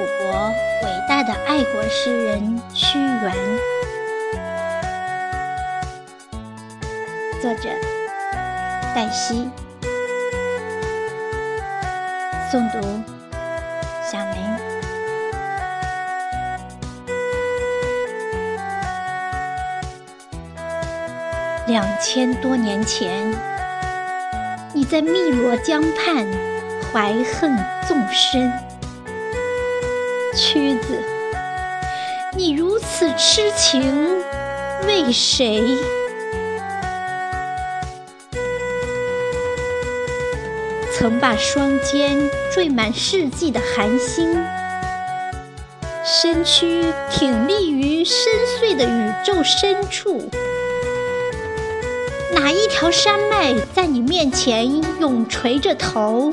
念楚国伟大的爱国诗人屈原。作者：黛西。诵读：小林。两千多年前，你在汨罗江畔怀恨纵深。屈子，你如此痴情，为谁？曾把双肩缀满世纪的寒星，身躯挺立于深邃的宇宙深处。哪一条山脉在你面前永垂着头？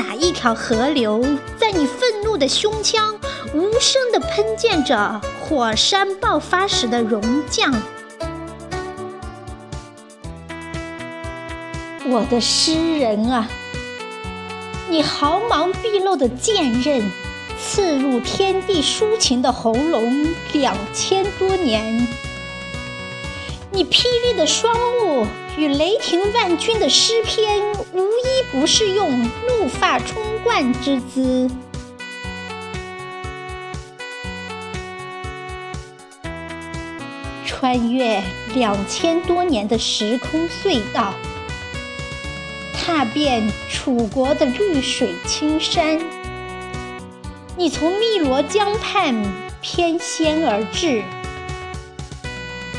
哪一条河流在你愤怒的胸腔无声地喷溅着火山爆发时的熔浆？我的诗人啊，你毫芒毕露的剑刃刺入天地抒情的喉咙两千多年。你霹雳的双目与雷霆万钧的诗篇，无一不是用怒发冲冠之姿，穿越两千多年的时空隧道，踏遍楚国的绿水青山。你从汨罗江畔翩跹而至。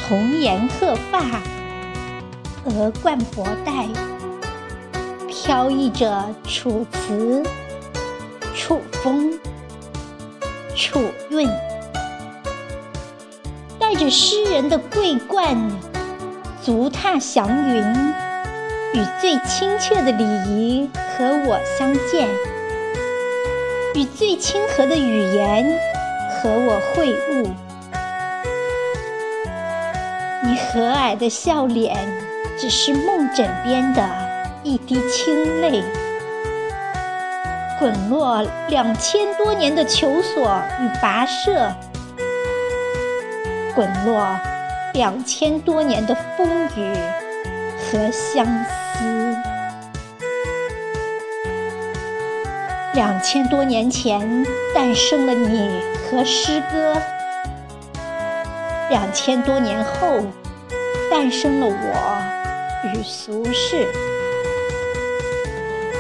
红颜鹤发，鹅冠博带，飘逸着楚辞、楚风、楚韵，带着诗人的桂冠，足踏祥云，与最亲切的礼仪和我相见，与最亲和的语言和我会晤。你和蔼的笑脸，只是梦枕边的一滴清泪，滚落两千多年的求索与跋涉，滚落两千多年的风雨和相思。两千多年前诞生了你和诗歌。两千多年后，诞生了我与俗世。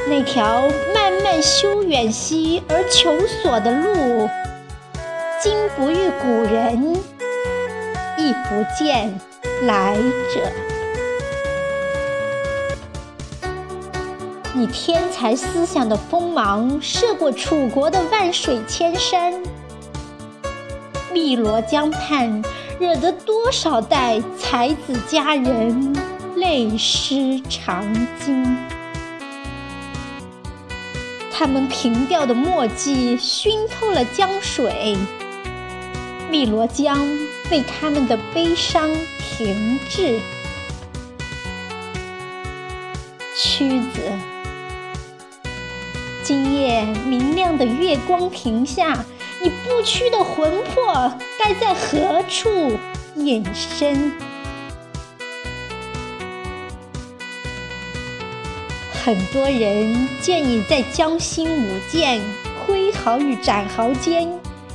那条漫漫修远兮而求索的路，今不遇古人，亦不见来者。你天才思想的锋芒，射过楚国的万水千山，汨罗江畔。惹得多少代才子佳人泪湿长襟？他们凭吊的墨迹熏透了江水，汨罗江为他们的悲伤停滞。屈子，今夜明亮的月光亭下。你不屈的魂魄该在何处隐身？很多人见你在江心舞剑，挥毫与斩毫间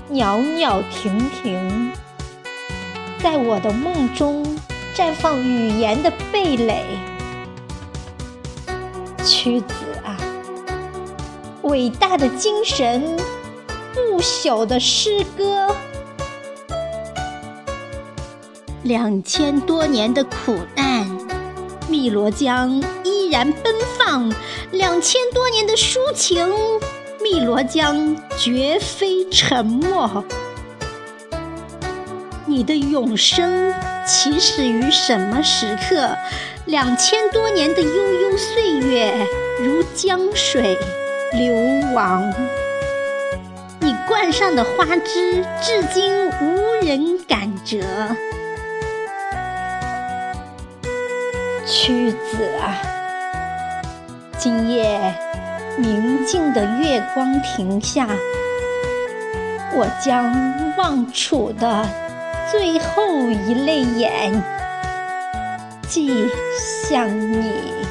袅袅婷婷，在我的梦中绽放语言的蓓蕾。屈子啊，伟大的精神！不朽的诗歌，两千多年的苦难，汨罗江依然奔放；两千多年的抒情，汨罗江绝非沉默。你的永生起始于什么时刻？两千多年的悠悠岁月，如江水流亡。你冠上的花枝，至今无人敢折。屈子啊，今夜明净的月光亭下，我将望楚的最后一泪眼，寄向你。